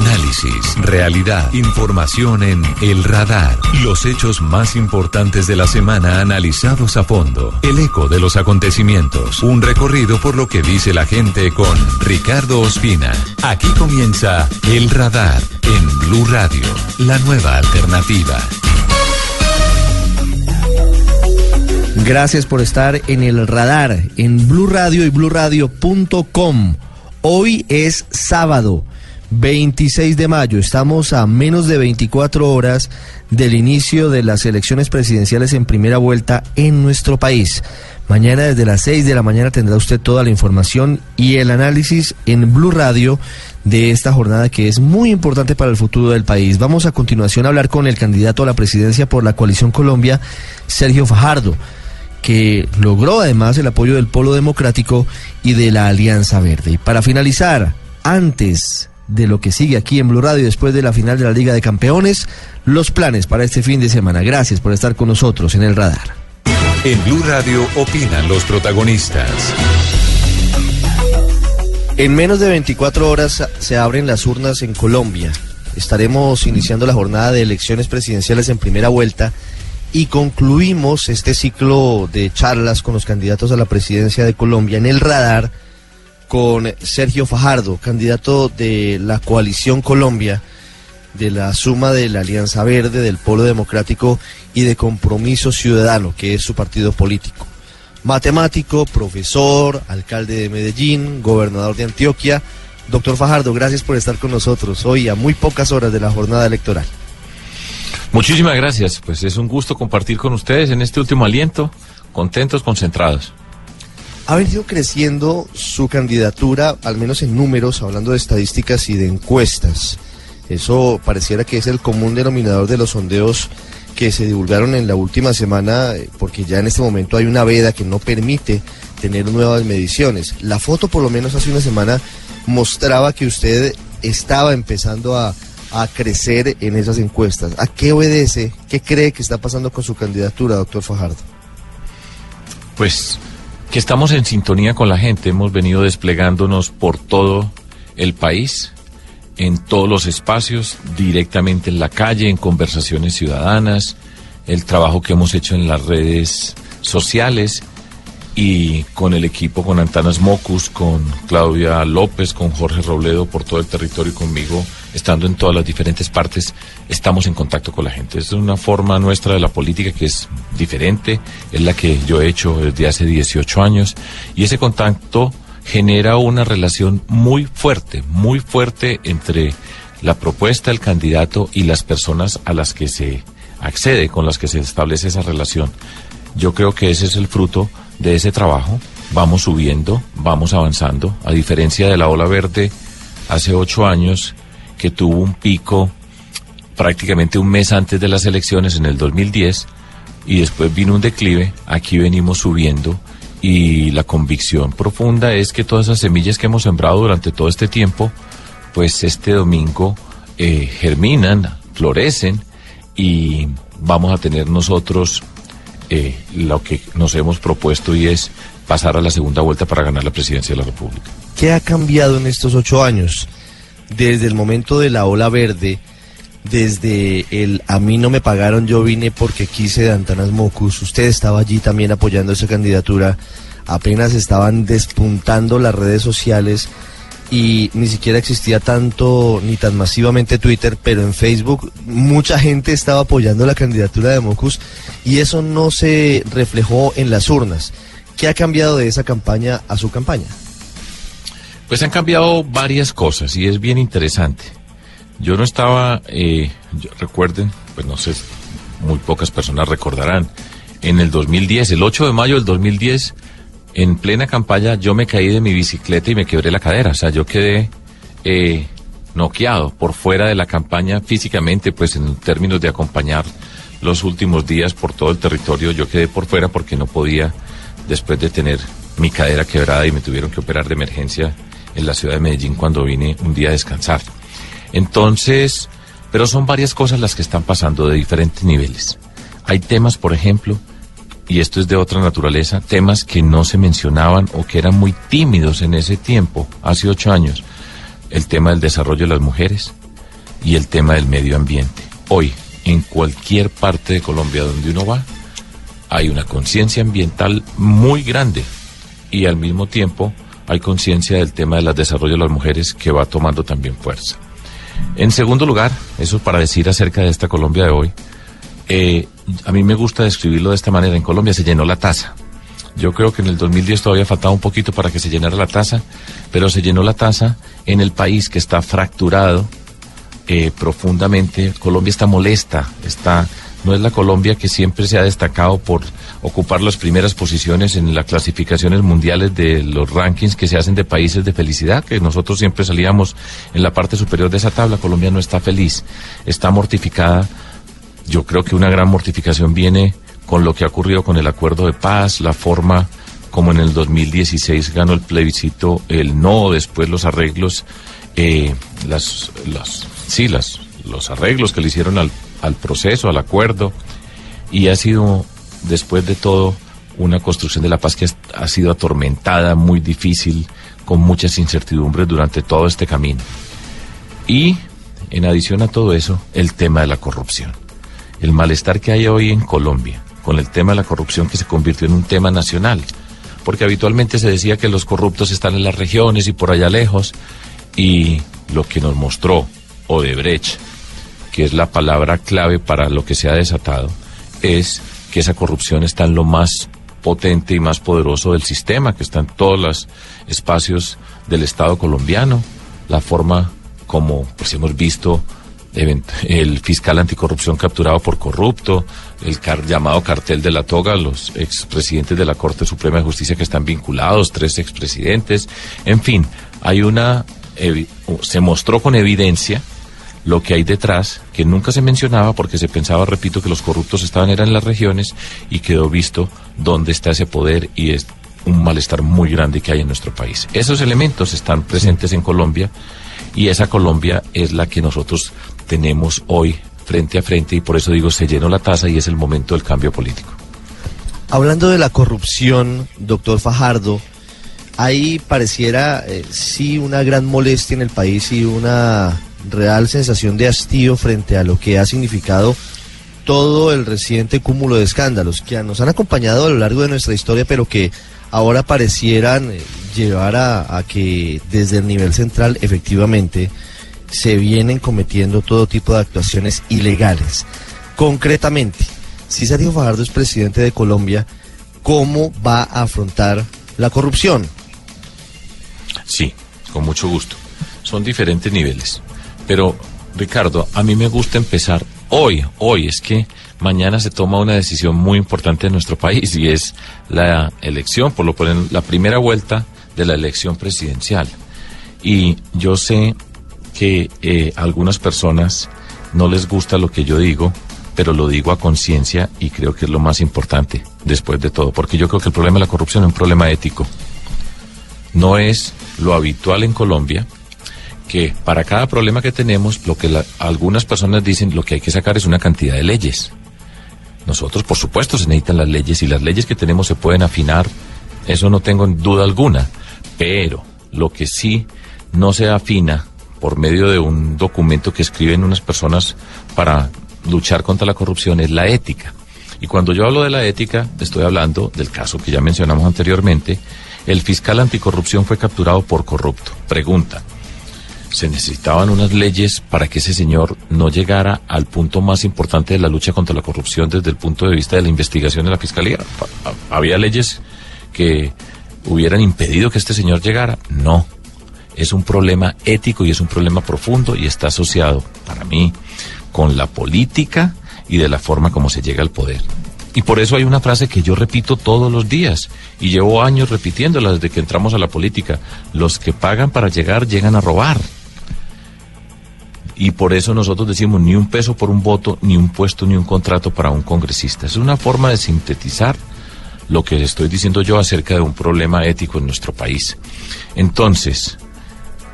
Análisis, realidad, información en El Radar. Los hechos más importantes de la semana analizados a fondo. El eco de los acontecimientos. Un recorrido por lo que dice la gente con Ricardo Ospina. Aquí comienza El Radar en Blue Radio, la nueva alternativa. Gracias por estar en el radar en Blue Radio y BlueRadio.com. Hoy es sábado 26 de mayo. Estamos a menos de 24 horas del inicio de las elecciones presidenciales en primera vuelta en nuestro país. Mañana desde las 6 de la mañana tendrá usted toda la información y el análisis en Blue Radio de esta jornada que es muy importante para el futuro del país. Vamos a continuación a hablar con el candidato a la presidencia por la coalición Colombia, Sergio Fajardo que logró además el apoyo del Polo Democrático y de la Alianza Verde. Y para finalizar, antes de lo que sigue aquí en Blue Radio después de la final de la Liga de Campeones, los planes para este fin de semana. Gracias por estar con nosotros en el radar. En Blue Radio opinan los protagonistas. En menos de 24 horas se abren las urnas en Colombia. Estaremos iniciando la jornada de elecciones presidenciales en primera vuelta y concluimos este ciclo de charlas con los candidatos a la presidencia de Colombia en el radar con Sergio Fajardo, candidato de la coalición Colombia, de la suma de la Alianza Verde, del Polo Democrático y de Compromiso Ciudadano, que es su partido político. Matemático, profesor, alcalde de Medellín, gobernador de Antioquia. Doctor Fajardo, gracias por estar con nosotros hoy a muy pocas horas de la jornada electoral. Muchísimas gracias, pues es un gusto compartir con ustedes en este último aliento, contentos, concentrados ha venido creciendo su candidatura, al menos en números, hablando de estadísticas y de encuestas. Eso pareciera que es el común denominador de los sondeos que se divulgaron en la última semana, eh, porque ya en este momento hay una veda que no permite tener nuevas mediciones. La foto, por lo menos hace una semana, mostraba que usted estaba empezando a, a crecer en esas encuestas. ¿A qué obedece? ¿Qué cree que está pasando con su candidatura, doctor Fajardo? Pues que estamos en sintonía con la gente. Hemos venido desplegándonos por todo el país, en todos los espacios, directamente en la calle, en conversaciones ciudadanas, el trabajo que hemos hecho en las redes sociales y con el equipo, con Antanas Mocus, con Claudia López, con Jorge Robledo por todo el territorio conmigo estando en todas las diferentes partes, estamos en contacto con la gente. Es una forma nuestra de la política que es diferente, es la que yo he hecho desde hace 18 años, y ese contacto genera una relación muy fuerte, muy fuerte entre la propuesta del candidato y las personas a las que se accede, con las que se establece esa relación. Yo creo que ese es el fruto de ese trabajo. Vamos subiendo, vamos avanzando. A diferencia de la ola verde hace ocho años, que tuvo un pico prácticamente un mes antes de las elecciones en el 2010 y después vino un declive, aquí venimos subiendo y la convicción profunda es que todas esas semillas que hemos sembrado durante todo este tiempo, pues este domingo eh, germinan, florecen y vamos a tener nosotros eh, lo que nos hemos propuesto y es pasar a la segunda vuelta para ganar la presidencia de la República. ¿Qué ha cambiado en estos ocho años? desde el momento de la ola verde, desde el a mí no me pagaron, yo vine porque quise de Antanas Mocus, usted estaba allí también apoyando esa candidatura, apenas estaban despuntando las redes sociales y ni siquiera existía tanto ni tan masivamente Twitter, pero en Facebook mucha gente estaba apoyando la candidatura de Mocus y eso no se reflejó en las urnas. ¿Qué ha cambiado de esa campaña a su campaña? Pues han cambiado varias cosas y es bien interesante. Yo no estaba, eh, recuerden, pues no sé, muy pocas personas recordarán, en el 2010, el 8 de mayo del 2010, en plena campaña, yo me caí de mi bicicleta y me quebré la cadera. O sea, yo quedé eh, noqueado por fuera de la campaña físicamente, pues en términos de acompañar los últimos días por todo el territorio, yo quedé por fuera porque no podía, después de tener mi cadera quebrada y me tuvieron que operar de emergencia en la ciudad de Medellín cuando vine un día a descansar. Entonces, pero son varias cosas las que están pasando de diferentes niveles. Hay temas, por ejemplo, y esto es de otra naturaleza, temas que no se mencionaban o que eran muy tímidos en ese tiempo, hace ocho años. El tema del desarrollo de las mujeres, y el tema del medio ambiente. Hoy, en cualquier parte de Colombia donde uno va, hay una conciencia ambiental muy grande y al mismo tiempo hay conciencia del tema del desarrollo de las mujeres que va tomando también fuerza. En segundo lugar, eso para decir acerca de esta Colombia de hoy, eh, a mí me gusta describirlo de esta manera. En Colombia se llenó la taza. Yo creo que en el 2010 todavía faltaba un poquito para que se llenara la taza, pero se llenó la taza en el país que está fracturado eh, profundamente. Colombia está molesta, está no es la Colombia que siempre se ha destacado por ocupar las primeras posiciones en las clasificaciones mundiales de los rankings que se hacen de países de felicidad, que nosotros siempre salíamos en la parte superior de esa tabla. Colombia no está feliz, está mortificada. Yo creo que una gran mortificación viene con lo que ha ocurrido con el acuerdo de paz, la forma como en el 2016 ganó el plebiscito el no, después los arreglos, eh, las, las, sí, las, los arreglos que le hicieron al al proceso, al acuerdo, y ha sido, después de todo, una construcción de la paz que ha sido atormentada, muy difícil, con muchas incertidumbres durante todo este camino. Y, en adición a todo eso, el tema de la corrupción. El malestar que hay hoy en Colombia con el tema de la corrupción que se convirtió en un tema nacional. Porque habitualmente se decía que los corruptos están en las regiones y por allá lejos. Y lo que nos mostró Odebrecht que es la palabra clave para lo que se ha desatado, es que esa corrupción está en lo más potente y más poderoso del sistema, que está en todos los espacios del Estado colombiano, la forma como pues hemos visto el fiscal anticorrupción capturado por corrupto, el llamado cartel de la toga, los expresidentes de la Corte Suprema de Justicia que están vinculados, tres expresidentes, en fin, hay una se mostró con evidencia lo que hay detrás, que nunca se mencionaba porque se pensaba, repito, que los corruptos estaban eran en las regiones y quedó visto dónde está ese poder y es un malestar muy grande que hay en nuestro país. Esos elementos están presentes en Colombia y esa Colombia es la que nosotros tenemos hoy frente a frente y por eso digo se llenó la taza y es el momento del cambio político. Hablando de la corrupción, doctor Fajardo, ahí pareciera eh, sí una gran molestia en el país y una real sensación de hastío frente a lo que ha significado todo el reciente cúmulo de escándalos que nos han acompañado a lo largo de nuestra historia, pero que ahora parecieran eh, llevar a, que desde el nivel central efectivamente se vienen cometiendo todo tipo de actuaciones ilegales. Concretamente, si Sergio Fajardo es presidente de Colombia, ¿cómo va a afrontar la corrupción? Sí, con mucho gusto. Son diferentes niveles. Pero, Ricardo, a mí me gusta empezar hoy, hoy, es que mañana se toma una decisión muy importante en nuestro país y es la elección, por lo cual la primera vuelta de la elección presidencial. Y yo sé que eh, algunas personas no les gusta lo que yo digo, pero lo digo a conciencia y creo que es lo más importante después de todo, porque yo creo que el problema de la corrupción es un problema ético. No es lo habitual en Colombia, que para cada problema que tenemos, lo que algunas personas dicen, lo que hay que sacar es una cantidad de leyes. Nosotros, por supuesto, se necesitan las leyes y las leyes que tenemos se pueden afinar, eso no tengo duda alguna, pero lo que sí no se afina por medio de un documento que escriben unas personas para luchar contra la corrupción es la ética. Y cuando yo hablo de la ética, estoy hablando del caso que ya mencionamos anteriormente. El fiscal anticorrupción fue capturado por corrupto. Pregunta, se necesitaban unas leyes para que ese señor no llegara al punto más importante de la lucha contra la corrupción desde el punto de vista de la investigación de la fiscalía. ¿Había leyes que hubieran impedido que este señor llegara? No. Es un problema ético y es un problema profundo y está asociado, para mí, con la política y de la forma como se llega al poder. Y por eso hay una frase que yo repito todos los días y llevo años repitiéndola desde que entramos a la política. Los que pagan para llegar llegan a robar y por eso nosotros decimos ni un peso por un voto, ni un puesto, ni un contrato para un congresista. Es una forma de sintetizar lo que estoy diciendo yo acerca de un problema ético en nuestro país. Entonces,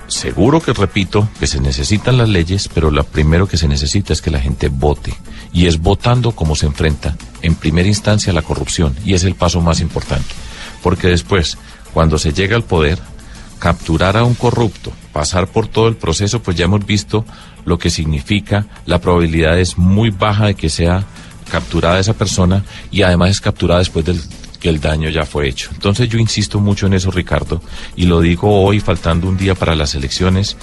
seguro que repito que se necesitan las leyes, pero lo primero que se necesita es que la gente vote. Y es votando como se enfrenta en primera instancia a la corrupción. Y es el paso más importante. Porque después, cuando se llega al poder, capturar a un corrupto, pasar por todo el proceso, pues ya hemos visto lo que significa, la probabilidad es muy baja de que sea capturada esa persona y además es capturada después del que el daño ya fue hecho. Entonces yo insisto mucho en eso, Ricardo, y lo digo hoy faltando un día para las elecciones,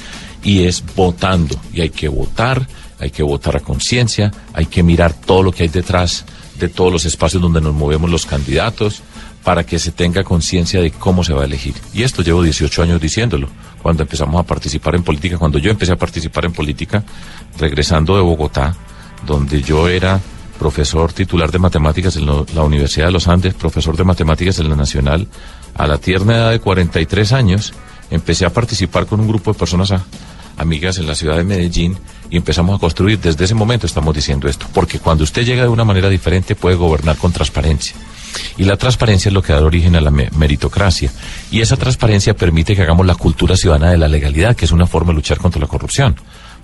y es votando, y hay que votar, hay que votar a conciencia, hay que mirar todo lo que hay detrás de todos los espacios donde nos movemos los candidatos, para que se tenga conciencia de cómo se va a elegir. Y esto llevo 18 años diciéndolo. Cuando empezamos a participar en política, cuando yo empecé a participar en política, regresando de Bogotá, donde yo era profesor titular de matemáticas en la Universidad de los Andes, profesor de matemáticas en la Nacional, a la tierna edad de 43 años, empecé a participar con un grupo de personas amigas en la ciudad de Medellín y empezamos a construir. Desde ese momento estamos diciendo esto, porque cuando usted llega de una manera diferente puede gobernar con transparencia. Y la transparencia es lo que da origen a la meritocracia. Y esa transparencia permite que hagamos la cultura ciudadana de la legalidad, que es una forma de luchar contra la corrupción.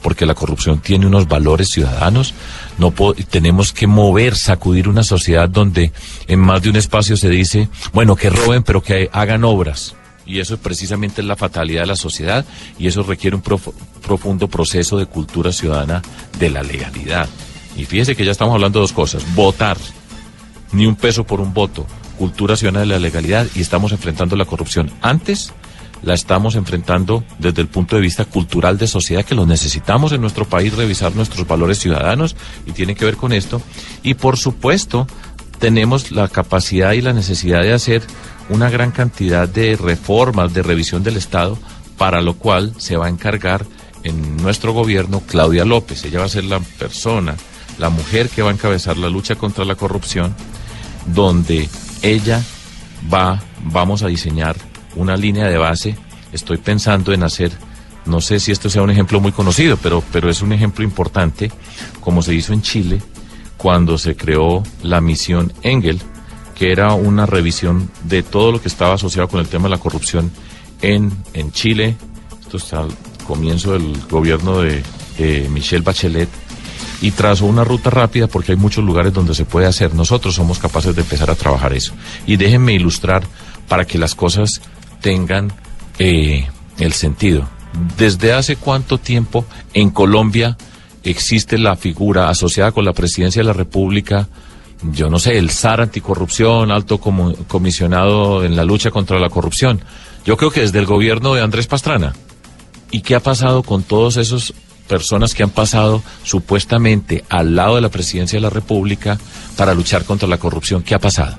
Porque la corrupción tiene unos valores ciudadanos. No tenemos que mover, sacudir una sociedad donde en más de un espacio se dice, bueno, que roben, pero que hagan obras. Y eso es precisamente la fatalidad de la sociedad y eso requiere un profundo proceso de cultura ciudadana de la legalidad. Y fíjese que ya estamos hablando de dos cosas. Votar ni un peso por un voto, cultura ciudadana de la legalidad y estamos enfrentando la corrupción. Antes la estamos enfrentando desde el punto de vista cultural de sociedad, que lo necesitamos en nuestro país, revisar nuestros valores ciudadanos y tiene que ver con esto. Y por supuesto, tenemos la capacidad y la necesidad de hacer una gran cantidad de reformas, de revisión del Estado, para lo cual se va a encargar en nuestro gobierno Claudia López. Ella va a ser la persona, la mujer que va a encabezar la lucha contra la corrupción donde ella va, vamos a diseñar una línea de base. Estoy pensando en hacer, no sé si esto sea un ejemplo muy conocido, pero, pero es un ejemplo importante, como se hizo en Chile cuando se creó la misión Engel, que era una revisión de todo lo que estaba asociado con el tema de la corrupción en, en Chile. Esto está al comienzo del gobierno de Michelle Bachelet y trazó una ruta rápida porque hay muchos lugares donde se puede hacer. Nosotros somos capaces de empezar a trabajar eso. Y déjenme ilustrar para que las cosas tengan eh, el sentido. ¿Desde hace cuánto tiempo en Colombia existe la figura asociada con la presidencia de la República? Yo no sé, el SAR anticorrupción, alto comisionado en la lucha contra la corrupción. Yo creo que desde el gobierno de Andrés Pastrana. ¿Y qué ha pasado con todos esos personas que han pasado supuestamente al lado de la presidencia de la República para luchar contra la corrupción. ¿Qué ha pasado?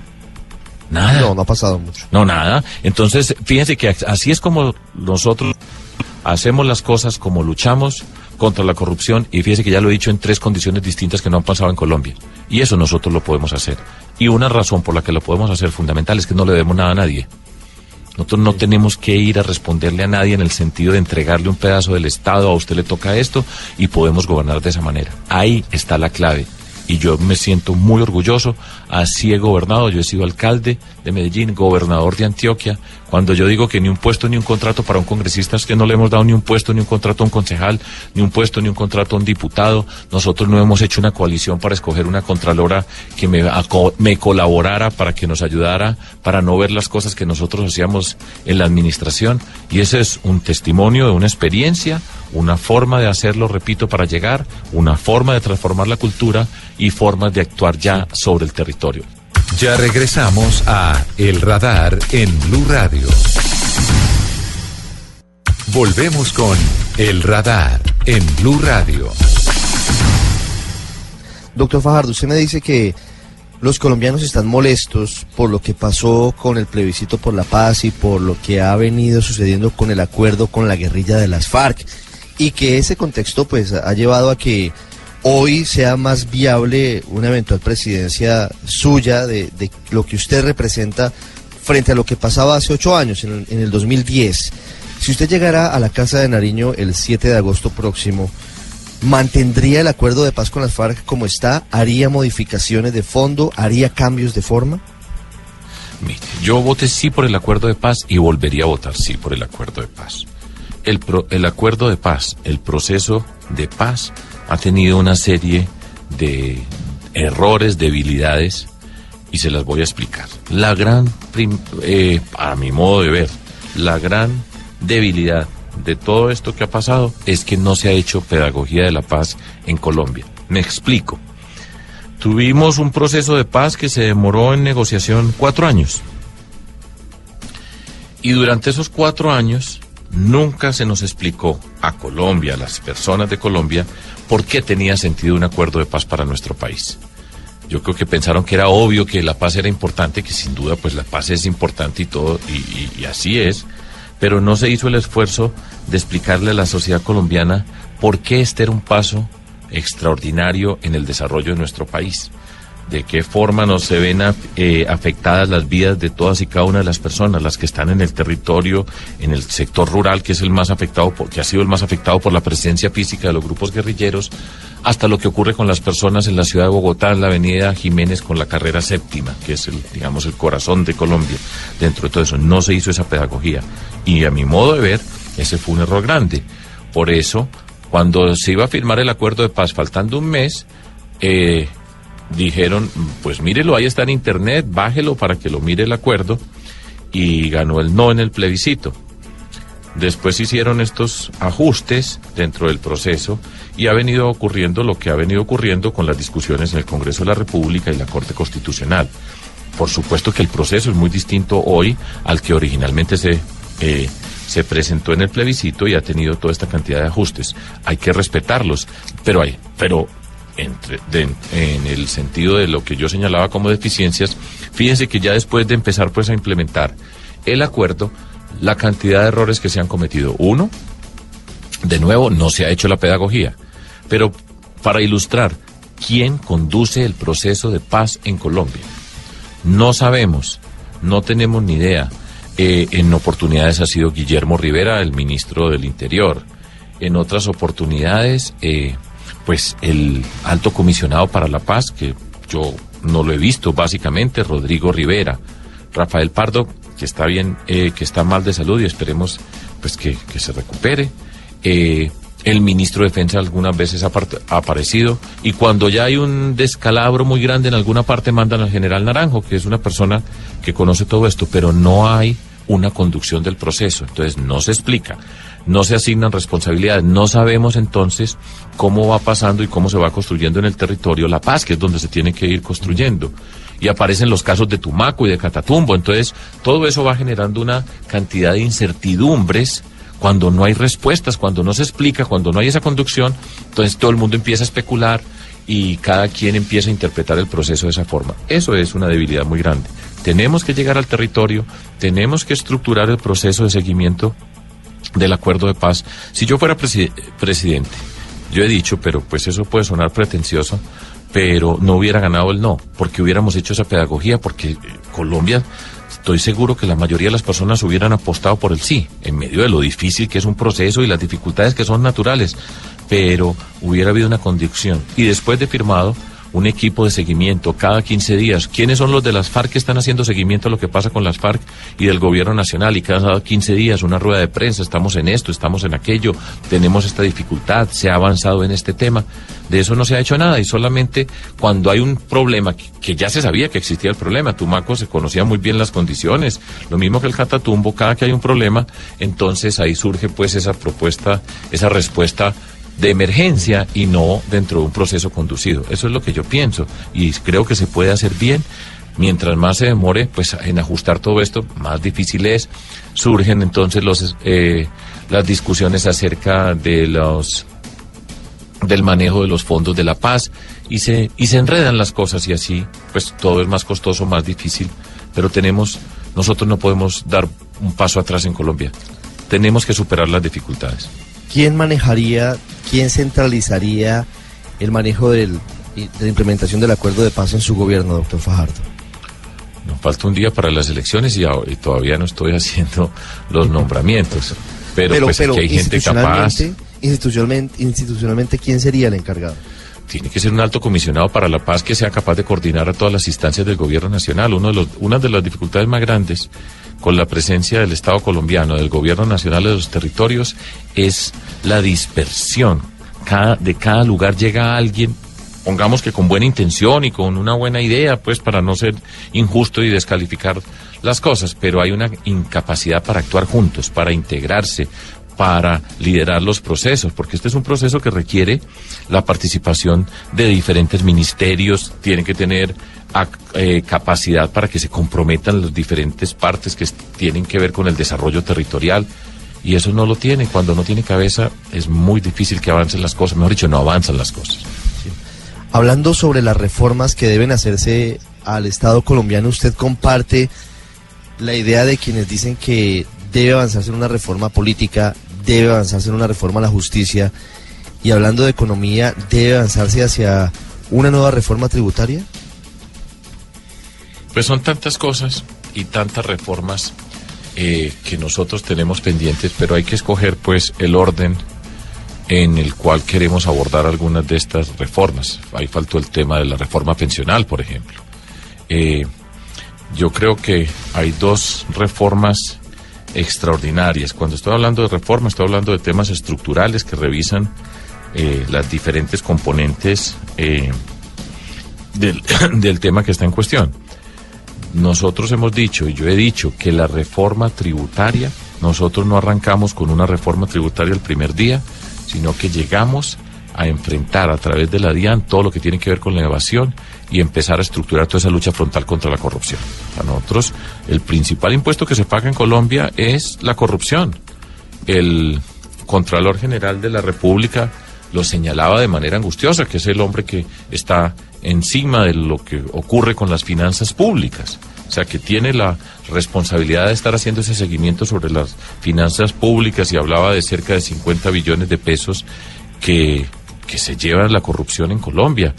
Nada. No, no ha pasado mucho. No, nada. Entonces, fíjense que así es como nosotros hacemos las cosas, como luchamos contra la corrupción, y fíjense que ya lo he dicho en tres condiciones distintas que no han pasado en Colombia. Y eso nosotros lo podemos hacer. Y una razón por la que lo podemos hacer fundamental es que no le debemos nada a nadie. Nosotros no tenemos que ir a responderle a nadie en el sentido de entregarle un pedazo del Estado, a usted le toca esto y podemos gobernar de esa manera. Ahí está la clave y yo me siento muy orgulloso. Así he gobernado, yo he sido alcalde de Medellín, gobernador de Antioquia. Cuando yo digo que ni un puesto ni un contrato para un congresista es que no le hemos dado ni un puesto ni un contrato a un concejal, ni un puesto ni un contrato a un diputado. Nosotros no hemos hecho una coalición para escoger una contralora que me, me colaborara, para que nos ayudara, para no ver las cosas que nosotros hacíamos en la administración. Y ese es un testimonio de una experiencia, una forma de hacerlo, repito, para llegar, una forma de transformar la cultura y formas de actuar ya sobre el territorio. Ya regresamos a El Radar en Blue Radio. Volvemos con El Radar en Blue Radio. Doctor Fajardo, usted me dice que los colombianos están molestos por lo que pasó con el plebiscito por la paz y por lo que ha venido sucediendo con el acuerdo con la guerrilla de las FARC y que ese contexto pues ha llevado a que hoy sea más viable una eventual presidencia suya de, lo que usted representa frente a lo que pasaba hace ocho años, en, el 2010. Si usted llegara a la Casa de Nariño el 7 de agosto próximo, ¿mantendría el acuerdo de paz con las FARC como está? ¿Haría modificaciones de fondo? ¿Haría cambios de forma? yo voté sí por el acuerdo de paz y volvería a votar sí por el acuerdo de paz el, el acuerdo de paz, el proceso de paz, ha tenido una serie de errores, debilidades, y se las voy a explicar. La gran, eh, a mi modo de ver, la gran debilidad de todo esto que ha pasado es que no se ha hecho pedagogía de la paz en Colombia. Me explico. Tuvimos un proceso de paz que se demoró en negociación cuatro años. Y durante esos cuatro años nunca se nos explicó a Colombia, a las personas de Colombia, por qué tenía sentido un acuerdo de paz para nuestro país. Yo creo que pensaron que era obvio que la paz era importante, que sin duda pues la paz es importante y todo, y, y así es, pero no se hizo el esfuerzo de explicarle a la sociedad colombiana por qué este era un paso extraordinario en el desarrollo de nuestro país de qué forma nos se ven eh, afectadas las vidas de todas y cada una de las personas, las que están en el territorio, en el sector rural, que es el más afectado, que ha sido el más afectado por la presencia física de los grupos guerrilleros, hasta lo que ocurre con las personas en la ciudad de Bogotá, en la avenida Jiménez, con la carrera séptima, que es el, digamos, el corazón de Colombia. Dentro de todo eso, no se hizo esa pedagogía. Y a mi modo de ver, ese fue un error grande. Por eso, cuando se iba a firmar el acuerdo de paz, faltando un mes, eh, dijeron, pues mírelo, ahí está en internet, bájelo para que lo mire el acuerdo y ganó el no en el plebiscito. Después hicieron estos ajustes dentro del proceso y ha venido ocurriendo lo que ha venido ocurriendo con las discusiones en el Congreso de la República y la Corte Constitucional. Por supuesto que el proceso es muy distinto hoy al que originalmente se, eh, se presentó en el plebiscito y ha tenido toda esta cantidad de ajustes. Hay que respetarlos, pero hay, pero en el sentido de lo que yo señalaba como deficiencias, fíjense que ya después de empezar pues a implementar el acuerdo, la cantidad de errores que se han cometido. Uno, de nuevo, no se ha hecho la pedagogía. Pero para ilustrar, ¿quién conduce el proceso de paz en Colombia? No sabemos, no tenemos ni idea. Eh, en oportunidades ha sido Guillermo Rivera, el ministro del Interior. En otras oportunidades, eh, pues el alto comisionado para la paz, que yo no lo he visto básicamente, Rodrigo Rivera, Rafael Pardo, que está bien, eh, que está mal de salud y esperemos pues que, se recupere. Eh, el ministro de Defensa algunas veces ha, aparecido y cuando ya hay un descalabro muy grande en alguna parte mandan al general Naranjo, que es una persona que conoce todo esto, pero no hay una conducción del proceso, entonces no se explica no se asignan responsabilidades. No sabemos entonces cómo va pasando y cómo se va construyendo en el territorio la paz, que es donde se tiene que ir construyendo. Y aparecen los casos de Tumaco y de Catatumbo. Entonces, todo eso va generando una cantidad de incertidumbres cuando no hay respuestas, cuando no se explica, cuando no hay esa conducción. Entonces, todo el mundo empieza a especular y cada quien empieza a interpretar el proceso de esa forma. Eso es una debilidad muy grande. Tenemos que llegar al territorio, tenemos que estructurar el proceso de seguimiento del acuerdo de paz. Si yo fuera presidente, yo he dicho, pero pues eso puede sonar pretencioso, pero no hubiera ganado el no, porque hubiéramos hecho esa pedagogía, porque Colombia, estoy seguro que la mayoría de las personas hubieran apostado por el sí, en medio de lo difícil que es un proceso y las dificultades que son naturales, pero hubiera habido una condición. Y después de firmado, un equipo de seguimiento cada 15 días. ¿Quiénes son los de las FARC que están haciendo seguimiento a lo que pasa con las FARC y del gobierno nacional? Y cada 15 días una rueda de prensa, estamos en esto, estamos en aquello, tenemos esta dificultad, se ha avanzado en este tema. De eso no se ha hecho nada y solamente cuando hay un problema, que ya se sabía que existía el problema, Tumaco se conocía muy bien las condiciones, lo mismo que el Catatumbo, cada que hay un problema, entonces ahí surge pues esa propuesta, esa respuesta de emergencia y no dentro de un proceso conducido. Eso es lo que yo pienso y creo que se puede hacer bien. Mientras más se demore, pues en ajustar todo esto, más difícil es. Surgen entonces los, eh, las discusiones acerca de los del manejo de los fondos de la paz y se y se enredan las cosas y así pues todo es más costoso, más difícil, pero tenemos nosotros no podemos dar un paso atrás en Colombia. Tenemos que superar las dificultades. ¿Quién manejaría, quién centralizaría el manejo de la implementación del acuerdo de paz en su gobierno, doctor Fajardo? Nos falta un día para las elecciones y, todavía no estoy haciendo los nombramientos. Pero, pues que hay gente capaz. Institucionalmente, institucionalmente, ¿quién sería el encargado? tiene que ser un alto comisionado para la paz que sea capaz de coordinar a todas las instancias del gobierno nacional. Uno de los, una de las dificultades más grandes con la presencia del Estado colombiano, del gobierno nacional de los territorios, es la dispersión. Cada, de cada lugar llega alguien pongamos que con buena intención y con una buena idea, pues para no ser injusto y descalificar las cosas, pero hay una incapacidad para actuar juntos, para integrarse, para liderar los procesos, porque este es un proceso que requiere la participación de diferentes ministerios, tienen que tener eh, capacidad para que se comprometan las diferentes partes que tienen que ver con el desarrollo territorial. Y eso no lo tiene. Cuando no tiene cabeza es muy difícil que avancen las cosas. Mejor dicho, no avanzan las cosas. Hablando sobre las reformas que deben hacerse al Estado colombiano, ¿usted comparte la idea de quienes dicen que debe avanzarse en una reforma política, debe avanzarse en una reforma a la justicia y hablando de economía, debe avanzarse hacia una nueva reforma tributaria? Pues son tantas cosas y tantas reformas eh, que nosotros tenemos pendientes, pero hay que escoger pues el orden en el cual queremos abordar algunas de estas reformas. Ahí faltó el tema de la reforma pensional, por ejemplo. Eh, yo creo que hay dos reformas extraordinarias. Cuando estoy hablando de reforma, estoy hablando de temas estructurales que revisan eh, las diferentes componentes del, del tema que está en cuestión nosotros hemos dicho, y yo he dicho, que la reforma tributaria, nosotros no arrancamos con una reforma tributaria el primer día, sino que llegamos a enfrentar a través de la DIAN todo lo que tiene que ver con la evasión y empezar a estructurar toda esa lucha frontal contra la corrupción. Para nosotros, el principal impuesto que se paga en Colombia es la corrupción. El Contralor General de la República lo señalaba de manera angustiosa, que es el hombre que está encima de lo que ocurre con las finanzas públicas. O sea, que tiene la responsabilidad de estar haciendo ese seguimiento sobre las finanzas públicas y hablaba de cerca de 50 billones de pesos que, que se llevan la corrupción en Colombia.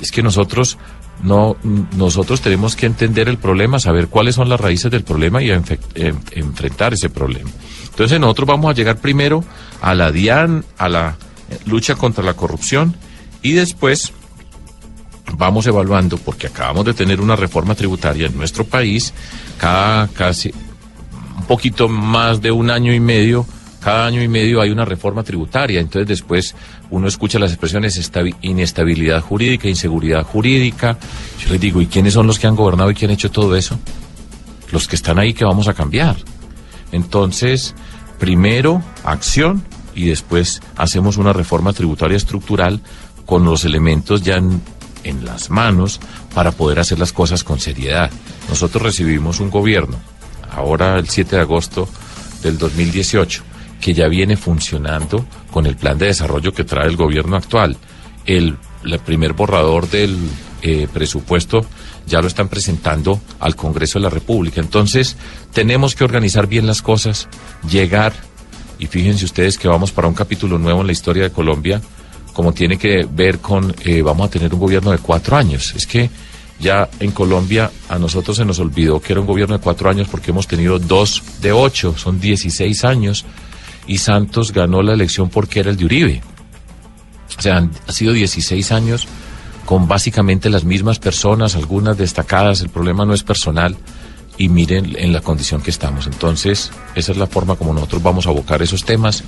Es que nosotros no nosotros tenemos que entender el problema, saber cuáles son las raíces del problema y enfrentar ese problema. Entonces nosotros vamos a llegar primero a la DIAN, a la lucha contra la corrupción y después vamos evaluando, porque acabamos de tener una reforma tributaria en nuestro país, cada casi un poquito más de un año y medio, cada año y medio hay una reforma tributaria, entonces después uno escucha las expresiones inestabilidad jurídica, inseguridad jurídica, yo les digo, ¿y quiénes son los que han gobernado y quién han hecho todo eso? Los que están ahí que vamos a cambiar. Entonces, primero, acción y después hacemos una reforma tributaria estructural con los elementos ya en, las manos para poder hacer las cosas con seriedad. Nosotros recibimos un gobierno, ahora el 7 de agosto del 2018, que ya viene funcionando con el plan de desarrollo que trae el gobierno actual. El, primer borrador del eh, presupuesto ya lo están presentando al Congreso de la República. Entonces, tenemos que organizar bien las cosas, llegar, y fíjense ustedes que vamos para un capítulo nuevo en la historia de Colombia, como tiene que ver con, eh, vamos a tener un gobierno de cuatro años. Es que ya en Colombia a nosotros se nos olvidó que era un gobierno de cuatro años porque hemos tenido dos de ocho, son 16 años, y Santos ganó la elección porque era el de Uribe. O sea, han, ha sido 16 años con básicamente las mismas personas, algunas destacadas, el problema no es personal, y miren en la condición que estamos. Entonces, esa es la forma como nosotros vamos a abocar esos temas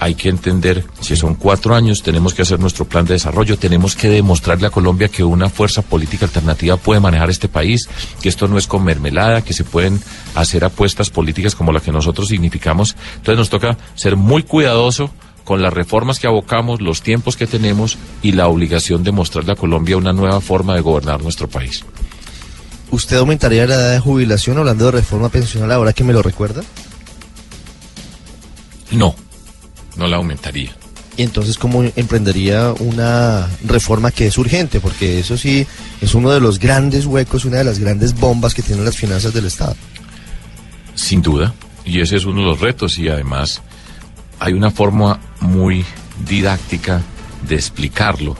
hay que entender, si son cuatro años, tenemos que hacer nuestro plan de desarrollo, tenemos que demostrarle a Colombia que una fuerza política alternativa puede manejar este país, que esto no es con mermelada, que se pueden hacer apuestas políticas como la que nosotros significamos. Entonces nos toca ser muy cuidadoso con las reformas que abocamos, los tiempos que tenemos y la obligación de mostrarle a Colombia una nueva forma de gobernar nuestro país. ¿Usted aumentaría la edad de jubilación hablando de reforma pensional ahora que me lo recuerda? No no la aumentaría. Y entonces, ¿cómo emprendería una reforma que es urgente? Porque eso sí es uno de los grandes huecos, una de las grandes bombas que tienen las finanzas del Estado. Sin duda, y ese es uno de los retos y además hay una forma muy didáctica de explicarlo.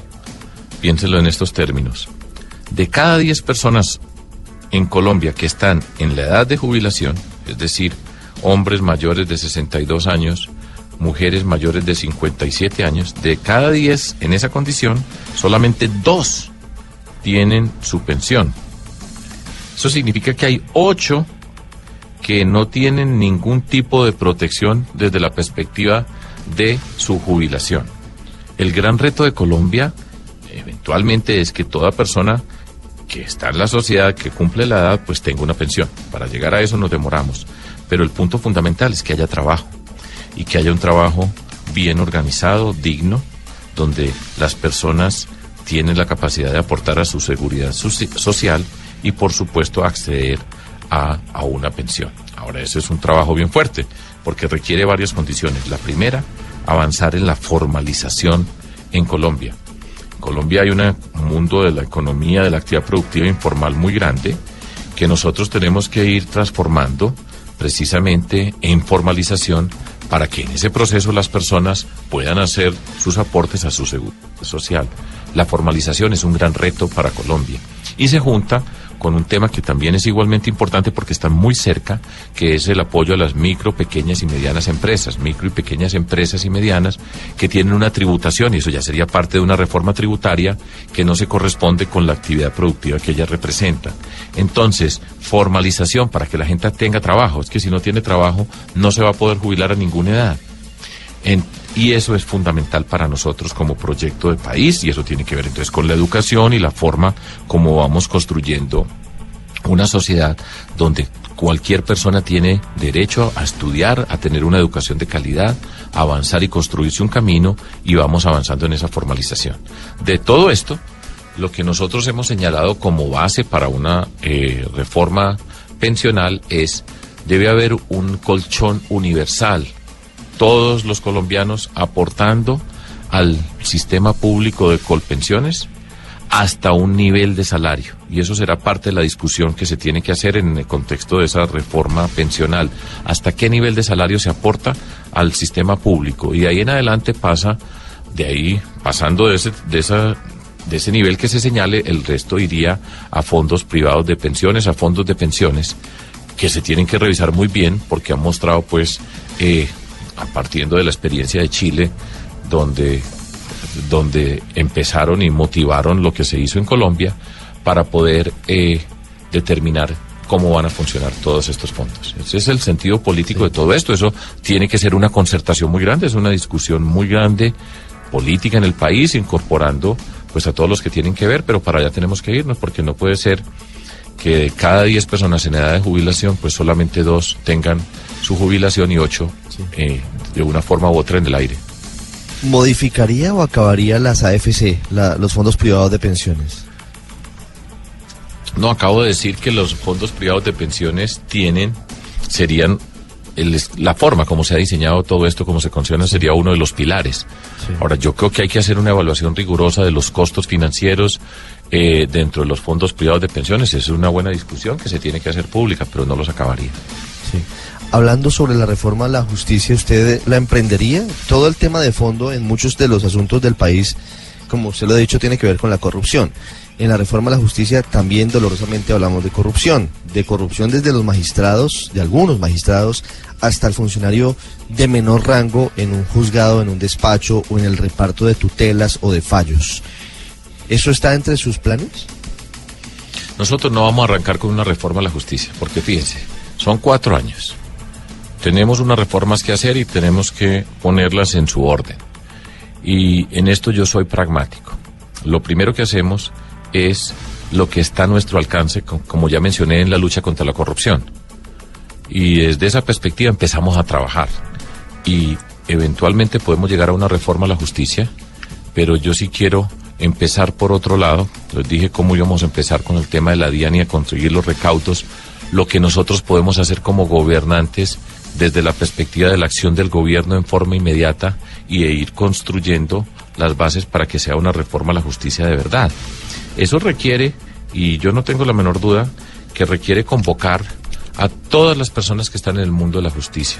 Piénselo en estos términos. De cada 10 personas en Colombia que están en la edad de jubilación, es decir, hombres mayores de 62 años, mujeres mayores de 57 años, de cada 10 en esa condición, solamente dos tienen su pensión. Eso significa que hay 8 que no tienen ningún tipo de protección desde la perspectiva de su jubilación. El gran reto de Colombia eventualmente es que toda persona que está en la sociedad, que cumple la edad, pues tenga una pensión. Para llegar a eso nos demoramos. Pero el punto fundamental es que haya trabajo y que haya un trabajo bien organizado, digno, donde las personas tienen la capacidad de aportar a su seguridad social y por supuesto acceder a, a una pensión. Ahora, ese es un trabajo bien fuerte porque requiere varias condiciones. La primera, avanzar en la formalización en Colombia. En Colombia hay un mundo de la economía, de la actividad productiva informal muy grande que nosotros tenemos que ir transformando precisamente en formalización para que en ese proceso las personas puedan hacer sus aportes a su seguridad social. La formalización es un gran reto para Colombia y se junta con un tema que también es igualmente importante porque está muy cerca, que es el apoyo a las micro, pequeñas y medianas empresas, micro y pequeñas empresas y medianas que tienen una tributación y eso ya sería parte de una reforma tributaria que no se corresponde con la actividad productiva que ellas representan. Entonces, formalización para que la gente tenga trabajo, es que si no tiene trabajo no se va a poder jubilar a ninguna edad. Y eso es fundamental para nosotros como proyecto de país y eso tiene que ver entonces con la educación y la forma como vamos construyendo una sociedad donde cualquier persona tiene derecho a estudiar, a tener una educación de calidad, a avanzar y construirse un camino y vamos avanzando en esa formalización. De todo esto, lo que nosotros hemos señalado como base para una eh, reforma pensional es debe haber un colchón universal todos los colombianos aportando al sistema público de colpensiones hasta un nivel de salario. Y eso será parte de la discusión que se tiene que hacer en el contexto de esa reforma pensional. ¿Hasta qué nivel de salario se aporta al sistema público? Y de ahí en adelante pasa, de ahí, pasando de ese, de esa, de ese nivel que se señale, el resto iría a fondos privados de pensiones, a fondos de pensiones, que se tienen que revisar muy bien porque han mostrado, pues, eh, partiendo de la experiencia de Chile, donde, donde empezaron y motivaron lo que se hizo en Colombia para poder eh, determinar cómo van a funcionar todos estos fondos. Ese es el sentido político de todo esto. Eso tiene que ser una concertación muy grande, es una discusión muy grande política en el país, incorporando pues a todos los que tienen que ver, pero para allá tenemos que irnos porque no puede ser que de cada 10 personas en edad de jubilación, pues solamente dos tengan su jubilación y ocho eh, de una forma u otra en el aire. ¿Modificaría o acabaría las AFC, los fondos privados de pensiones? No, acabo de decir que los fondos privados de pensiones tienen, serían, la forma como se ha diseñado todo esto, como se conciona, sería uno de los pilares. Ahora, yo creo que hay que hacer una evaluación rigurosa de los costos financieros eh, dentro de los fondos privados de pensiones. Es una buena discusión que se tiene que hacer pública, pero no los acabaría. Sí hablando sobre la reforma a la justicia, ¿usted la emprendería? Todo el tema de fondo en muchos de los asuntos del país, como usted lo ha dicho, tiene que ver con la corrupción. En la reforma a la justicia también dolorosamente hablamos de corrupción, de corrupción desde los magistrados, de algunos magistrados, hasta el funcionario de menor rango en un juzgado, en un despacho o en el reparto de tutelas o de fallos. ¿Eso está entre sus planes? Nosotros no vamos a arrancar con una reforma a la justicia, porque fíjense, son cuatro años tenemos unas reformas que hacer y tenemos que ponerlas en su orden. Y en esto yo soy pragmático. Lo primero que hacemos es lo que está a nuestro alcance, como ya mencioné, en la lucha contra la corrupción. Y desde esa perspectiva empezamos a trabajar. Y eventualmente podemos llegar a una reforma a la justicia, pero yo sí quiero empezar por otro lado. Les dije cómo íbamos a empezar con el tema de la DIAN y a conseguir los recaudos, lo que nosotros podemos hacer como gobernantes desde la perspectiva de la acción del gobierno en forma inmediata y de ir construyendo las bases para que sea una reforma a la justicia de verdad. Eso requiere, y yo no tengo la menor duda, que requiere convocar a todas las personas que están en el mundo de la justicia.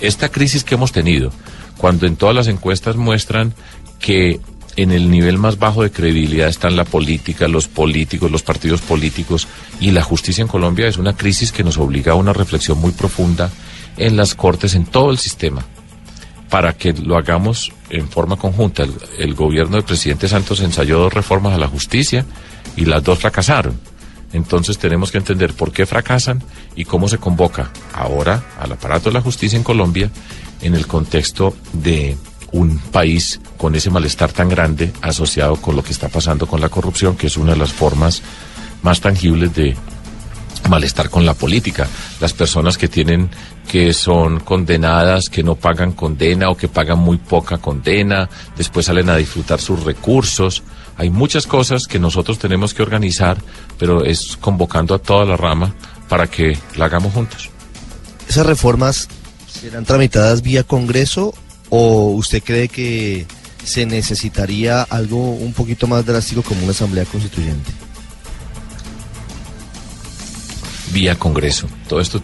Esta crisis que hemos tenido, cuando en todas las encuestas muestran que en el nivel más bajo de credibilidad están la política, los políticos, los partidos políticos y la justicia en Colombia es una crisis que nos obliga a una reflexión muy profunda en las cortes, en todo el sistema, para que lo hagamos en forma conjunta. El, gobierno del presidente Santos ensayó dos reformas a la justicia y las dos fracasaron. Entonces tenemos que entender por qué fracasan y cómo se convoca ahora al aparato de la justicia en Colombia en el contexto de un país con ese malestar tan grande asociado con lo que está pasando con la corrupción, que es una de las formas más tangibles de malestar con la política. Las personas que tienen que son condenadas, que no pagan condena o que pagan muy poca condena, después salen a disfrutar sus recursos. Hay muchas cosas que nosotros tenemos que organizar, pero es convocando a toda la rama para que la hagamos juntos. ¿Esas reformas serán tramitadas vía Congreso o usted cree que se necesitaría algo un poquito más drástico como una asamblea constituyente? Vía Congreso. Todo esto,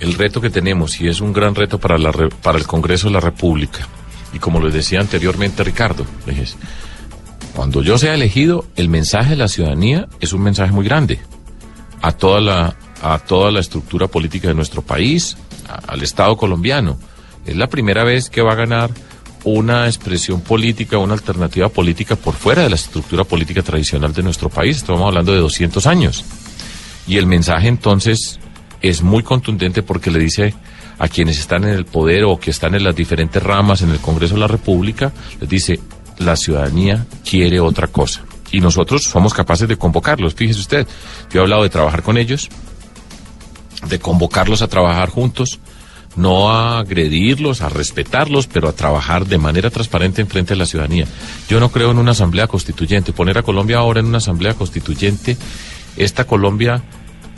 el reto que tenemos, y es un gran reto para, la, para el Congreso de la República, y como les decía anteriormente Ricardo, cuando yo sea elegido, el mensaje de la ciudadanía es un mensaje muy grande a toda la, a toda la estructura política de nuestro país, al Estado colombiano. Es la primera vez que va a ganar una expresión política, una alternativa política por fuera de la estructura política tradicional de nuestro país. Estamos hablando de 200 años. Y el mensaje entonces es muy contundente porque le dice a quienes están en el poder o que están en las diferentes ramas en el Congreso de la República, les dice, la ciudadanía quiere otra cosa. Y nosotros somos capaces de convocarlos. Fíjese usted, yo he hablado de trabajar con ellos, de convocarlos a trabajar juntos, no a agredirlos, a respetarlos, pero a trabajar de manera transparente en frente a la ciudadanía. Yo no creo en una asamblea constituyente. Poner a Colombia ahora en una asamblea constituyente, esta Colombia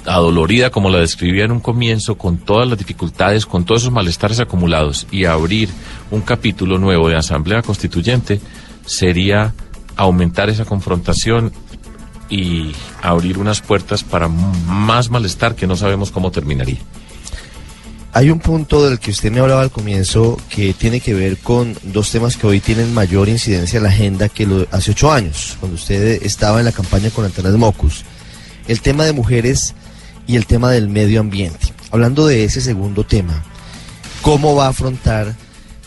adolorida como la describía en un comienzo, con todas las dificultades, con todos esos malestares acumulados, y abrir un capítulo nuevo de asamblea constituyente, sería aumentar esa confrontación y abrir unas puertas para más malestar que no sabemos cómo terminaría. Hay un punto del que usted me hablaba al comienzo que tiene que ver con dos temas que hoy tienen mayor incidencia en la agenda que lo, hace ocho años, cuando usted estaba en la campaña con Antanas Mocus. El tema de mujeres y el tema del medio ambiente. Hablando de ese segundo tema, ¿cómo va a afrontar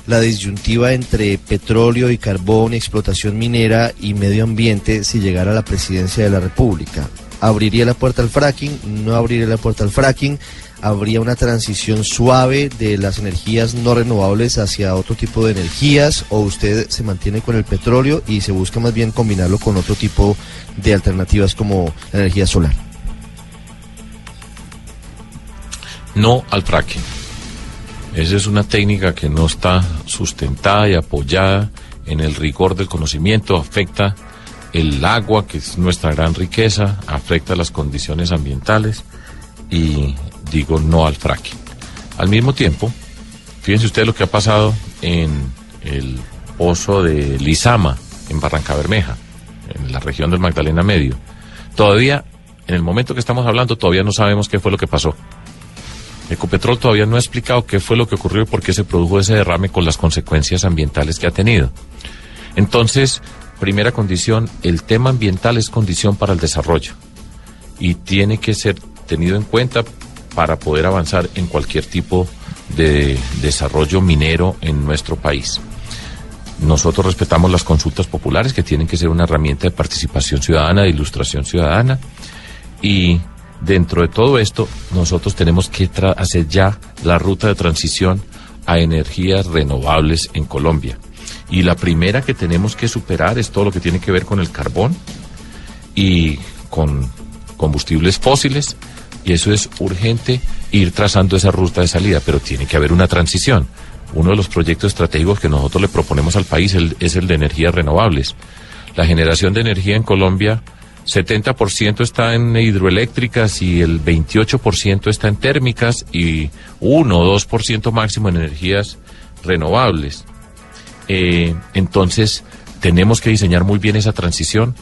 la disyuntiva entre petróleo y carbón, explotación minera y medio ambiente si llegara a la presidencia de la República. ¿Abriría la puerta al fracking? ¿No abriría la puerta al fracking? ¿Habría una transición suave de las energías no renovables hacia otro tipo de energías? ¿O usted se mantiene con el petróleo y se busca más bien combinarlo con otro tipo de alternativas como la energía solar? No al fracking esa es una técnica que no está sustentada y apoyada en el rigor del conocimiento, afecta el agua, que es nuestra gran riqueza, afecta las condiciones ambientales y digo no al fracking. Al mismo tiempo, fíjense ustedes lo que ha pasado en el pozo de Lizama, en Barranca Bermeja, en la región del Magdalena Medio. Todavía, en el momento que estamos hablando, todavía no sabemos qué fue lo que pasó. Ecopetrol todavía no ha explicado qué fue lo que ocurrió y por qué se produjo ese derrame con las consecuencias ambientales que ha tenido. Entonces, primera condición, el tema ambiental es condición para el desarrollo y tiene que ser tenido en cuenta para poder avanzar en cualquier tipo de desarrollo minero en nuestro país. Nosotros respetamos las consultas populares que tienen que ser una herramienta de participación ciudadana, de ilustración ciudadana y dentro de todo esto, nosotros tenemos que hacer ya la ruta de transición a energías renovables en Colombia. Y la primera que tenemos que superar es todo lo que tiene que ver con el carbón y con combustibles fósiles. Y eso es urgente ir trazando esa ruta de salida, pero tiene que haber una transición. Uno de los proyectos estratégicos que nosotros le proponemos al país es el de energías renovables. La generación de energía en Colombia 70% está en hidroeléctricas y el 28% está en térmicas y 1 o 2% máximo en energías renovables. Eh, entonces, tenemos que diseñar muy bien esa transición.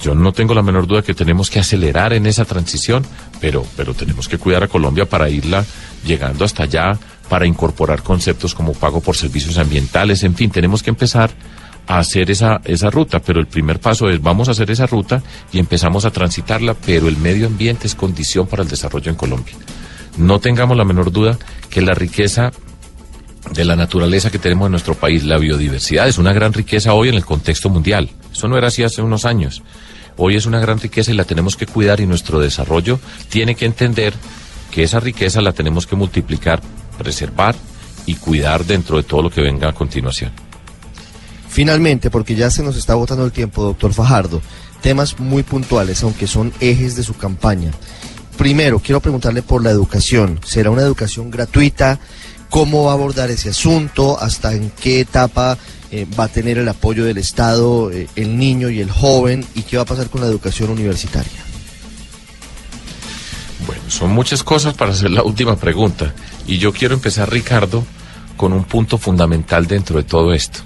Yo no tengo la menor duda que tenemos que acelerar en esa transición, pero, pero tenemos que cuidar a Colombia para irla llegando hasta allá, para incorporar conceptos como pago por servicios ambientales, en fin, tenemos que empezar hacer esa, esa ruta, pero el primer paso es vamos a hacer esa ruta y empezamos a transitarla, pero el medio ambiente es condición para el desarrollo en Colombia. No tengamos la menor duda que la riqueza de la naturaleza que tenemos en nuestro país, la biodiversidad, es una gran riqueza hoy en el contexto mundial. Eso no era así hace unos años. Hoy es una gran riqueza y la tenemos que cuidar y nuestro desarrollo tiene que entender que esa riqueza la tenemos que multiplicar, preservar y cuidar dentro de todo lo que venga a continuación. Finalmente, porque ya se nos está agotando el tiempo, doctor Fajardo, temas muy puntuales, aunque son ejes de su campaña. Primero, quiero preguntarle por la educación. ¿Será una educación gratuita? ¿Cómo va a abordar ese asunto? ¿Hasta en qué etapa eh, va a tener el apoyo del Estado eh, el niño y el joven? ¿Y qué va a pasar con la educación universitaria? Bueno, son muchas cosas para hacer la última pregunta. Y yo quiero empezar, Ricardo, con un punto fundamental dentro de todo esto.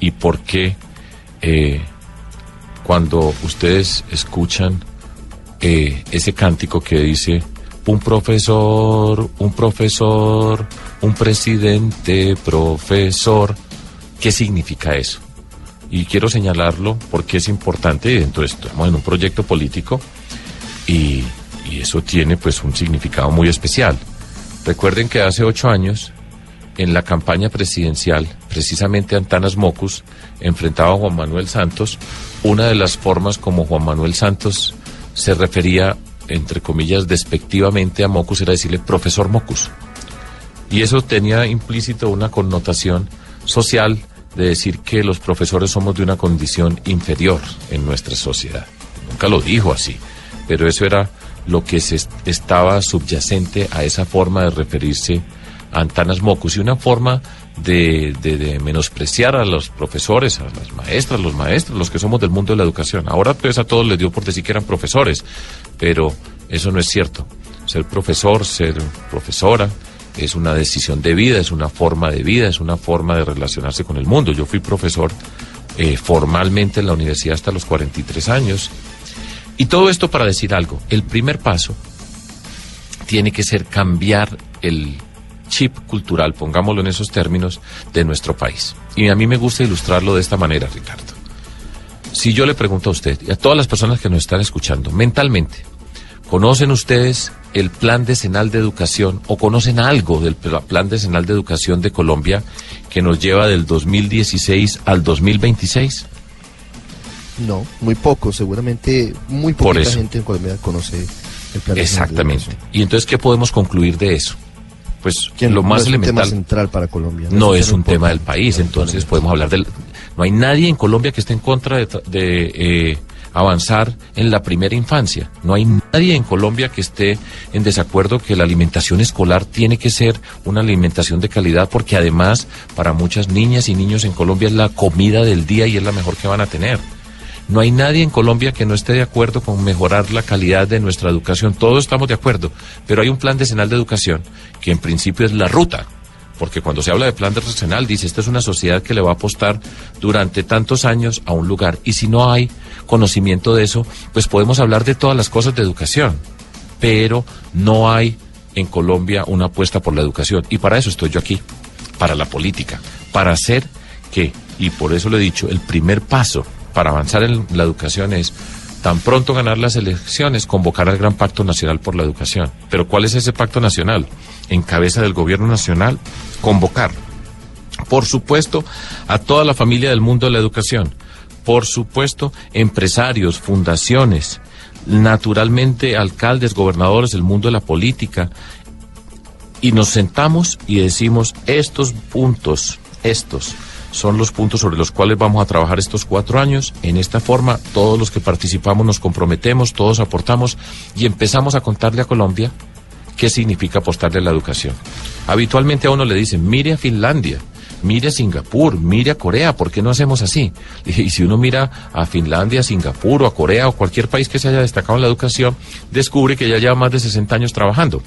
¿Y por qué eh, cuando ustedes escuchan eh, ese cántico que dice un profesor, un profesor, un presidente, profesor, ¿qué significa eso? Y quiero señalarlo porque es importante esto. Estamos en un proyecto político y, y eso tiene pues un significado muy especial. Recuerden que hace ocho años, en la campaña presidencial, precisamente Antanas Mocus enfrentaba a Juan Manuel Santos. Una de las formas como Juan Manuel Santos se refería, entre comillas, despectivamente a Mocus era decirle profesor Mocus. Y eso tenía implícito una connotación social de decir que los profesores somos de una condición inferior en nuestra sociedad. Nunca lo dijo así, pero eso era lo que se estaba subyacente a esa forma de referirse Antanas Mocus y una forma de, de, menospreciar a los profesores, a las maestras, los maestros, los que somos del mundo de la educación. Ahora pues a todos les dio por decir que eran profesores, pero eso no es cierto. Ser profesor, ser profesora, es una decisión de vida, es una forma de vida, es una forma de relacionarse con el mundo. Yo fui profesor eh, formalmente en la universidad hasta los 43 años. Y todo esto para decir algo, el primer paso tiene que ser cambiar el chip cultural, pongámoslo en esos términos, de nuestro país. Y a mí me gusta ilustrarlo de esta manera, Ricardo. Si yo le pregunto a usted y a todas las personas que nos están escuchando, mentalmente, ¿conocen ustedes el plan decenal de educación o conocen algo del plan decenal de educación de Colombia que nos lleva del 2016 al 2026? No, muy poco, seguramente muy poca gente en Colombia conoce el plan Exactamente. ¿Y entonces qué podemos concluir de eso? Pues lo más no elemental. Es un tema central para Colombia. No, es un tema del país, entonces podemos hablar del. No hay nadie en Colombia que esté en contra de, eh, avanzar en la primera infancia. No hay nadie en Colombia que esté en desacuerdo que la alimentación escolar tiene que ser una alimentación de calidad porque además para muchas niñas y niños en Colombia es la comida del día y es la mejor que van a tener. No hay nadie en Colombia que no esté de acuerdo con mejorar la calidad de nuestra educación. Todos estamos de acuerdo, pero hay un plan decenal de educación que en principio es la ruta. Porque cuando se habla de plan decenal, dice, esta es una sociedad que le va a apostar durante tantos años a un lugar. Y si no hay conocimiento de eso, pues podemos hablar de todas las cosas de educación. Pero no hay en Colombia una apuesta por la educación. Y para eso estoy yo aquí, para la política, para hacer que, y por eso le he dicho, el primer paso para avanzar en la educación es tan pronto ganar las elecciones, convocar al Gran Pacto Nacional por la Educación. Pero ¿cuál es ese pacto nacional? En cabeza del Gobierno Nacional, convocar, por supuesto, a toda la familia del mundo de la educación, por supuesto, empresarios, fundaciones, naturalmente alcaldes, gobernadores, el mundo de la política, y nos sentamos y decimos estos puntos, estos, son los puntos sobre los cuales vamos a trabajar estos cuatro años. En esta forma, todos los que participamos nos comprometemos, todos aportamos y empezamos a contarle a Colombia qué significa apostarle a la educación. Habitualmente a uno le dicen, mire a Finlandia, mire a Singapur, mire a Corea, ¿por qué no hacemos así? Y si uno mira a Finlandia, Singapur o a Corea o cualquier país que se haya destacado en la educación, descubre que ya lleva más de 60 años trabajando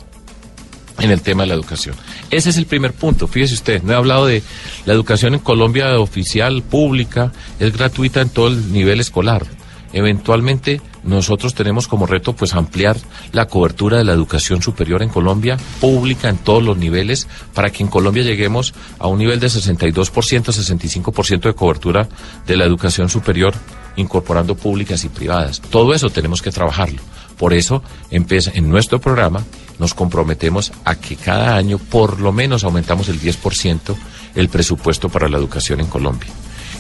en el tema de la educación. Ese es el primer punto. Fíjese usted, no he hablado de la educación en Colombia oficial, pública, es gratuita en todo el nivel escolar. Eventualmente nosotros tenemos como reto pues ampliar la cobertura de la educación superior en Colombia, pública en todos los niveles, para que en Colombia lleguemos a un nivel de 62%, 65% de cobertura de la educación superior, incorporando públicas y privadas. Todo eso tenemos que trabajarlo. Por eso, en nuestro programa nos comprometemos a que cada año por lo menos aumentamos el 10% el presupuesto para la educación en Colombia.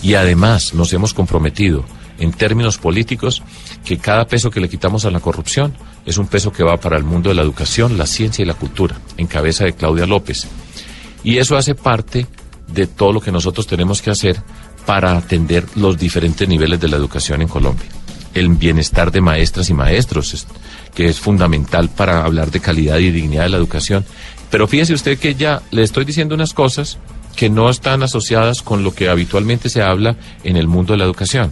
Y además nos hemos comprometido en términos políticos que cada peso que le quitamos a la corrupción es un peso que va para el mundo de la educación, la ciencia y la cultura, en cabeza de Claudia López. Y eso hace parte de todo lo que nosotros tenemos que hacer para atender los diferentes niveles de la educación en Colombia. El bienestar de maestras y maestros, que es fundamental para hablar de calidad y dignidad de la educación. Pero fíjese usted que ya le estoy diciendo unas cosas que no están asociadas con lo que habitualmente se habla en el mundo de la educación.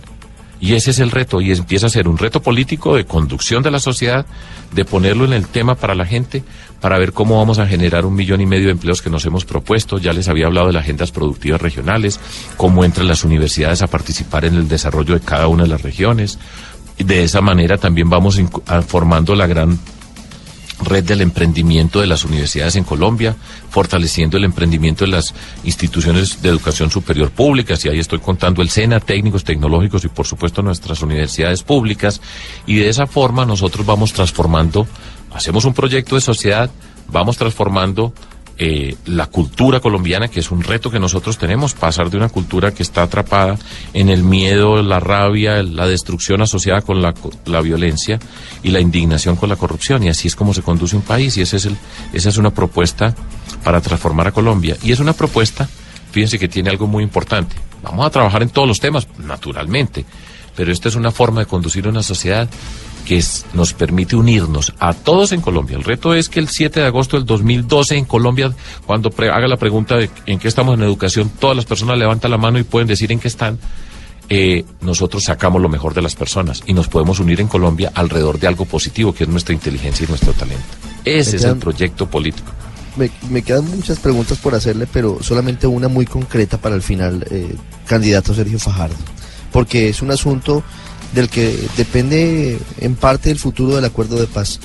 Y ese es el reto, y empieza a ser un reto político de conducción de la sociedad, de ponerlo en el tema para la gente, para ver cómo vamos a generar un millón y medio de empleos que nos hemos propuesto. Ya les había hablado de las agendas productivas regionales, cómo entran las universidades a participar en el desarrollo de cada una de las regiones. De esa manera también vamos formando la gran red del emprendimiento de las universidades en Colombia, fortaleciendo el emprendimiento de las instituciones de educación superior públicas, y ahí estoy contando el SENA, técnicos, tecnológicos y por supuesto nuestras universidades públicas, y de esa forma nosotros vamos transformando, hacemos un proyecto de sociedad, vamos transformando eh, la cultura colombiana, que es un reto que nosotros tenemos, pasar de una cultura que está atrapada en el miedo, la rabia, la destrucción asociada con la, la violencia y la indignación con la corrupción. Y así es como se conduce un país y ese es el, esa es una propuesta para transformar a Colombia. Y es una propuesta, fíjense que tiene algo muy importante. Vamos a trabajar en todos los temas, naturalmente, pero esta es una forma de conducir una sociedad que nos permite unirnos a todos en Colombia. El reto es que el 7 de agosto del 2012 en Colombia, cuando haga la pregunta de en qué estamos en educación, todas las personas levantan la mano y pueden decir en qué están. Eh, nosotros sacamos lo mejor de las personas y nos podemos unir en Colombia alrededor de algo positivo que es nuestra inteligencia y nuestro talento. Ese es el proyecto político. Me, quedan muchas preguntas por hacerle, pero solamente una muy concreta para el final, eh, candidato Sergio Fajardo, porque es un asunto del que depende en parte el futuro del acuerdo de paz.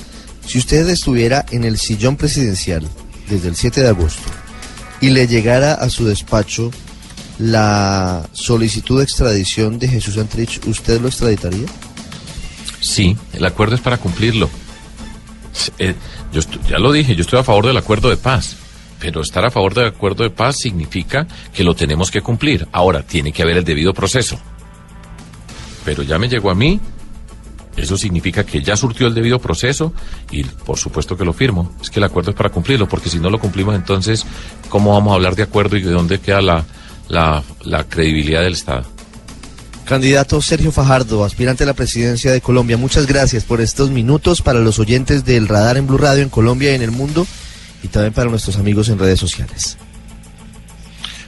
Si usted estuviera en el sillón presidencial desde el 7 de agosto y le llegara a su despacho la solicitud de extradición de Jesús Antrich, ¿usted lo extraditaría? Sí, el acuerdo es para cumplirlo. Eh, yo ya lo dije, yo estoy a favor del acuerdo de paz, pero estar a favor del acuerdo de paz significa que lo tenemos que cumplir. Ahora, tiene que haber el debido proceso pero ya me llegó a mí, eso significa que ya surtió el debido proceso y por supuesto que lo firmo. Es que el acuerdo es para cumplirlo, porque si no lo cumplimos, entonces, ¿cómo vamos a hablar de acuerdo y de dónde queda la, la, credibilidad del Estado? Candidato Sergio Fajardo, aspirante a la presidencia de Colombia, muchas gracias por estos minutos para los oyentes del Radar en Blue Radio en Colombia y en el mundo y también para nuestros amigos en redes sociales.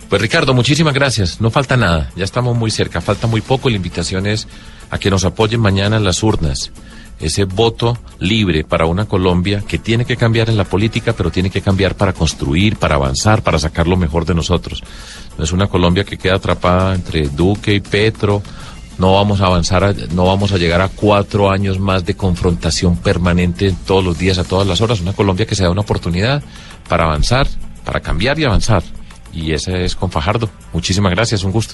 Pues Ricardo, muchísimas gracias. No falta nada, ya estamos muy cerca, falta muy poco. La invitación es a que nos apoyen mañana en las urnas. Ese voto libre para una Colombia que tiene que cambiar en la política, pero tiene que cambiar para construir, para avanzar, para sacar lo mejor de nosotros. No es una Colombia que queda atrapada entre Duque y Petro. No vamos a avanzar, no vamos a llegar a cuatro años más de confrontación permanente todos los días, a todas las horas. Una Colombia que se da una oportunidad para avanzar, para cambiar y avanzar y ese es con Fajardo. Muchísimas gracias, un gusto.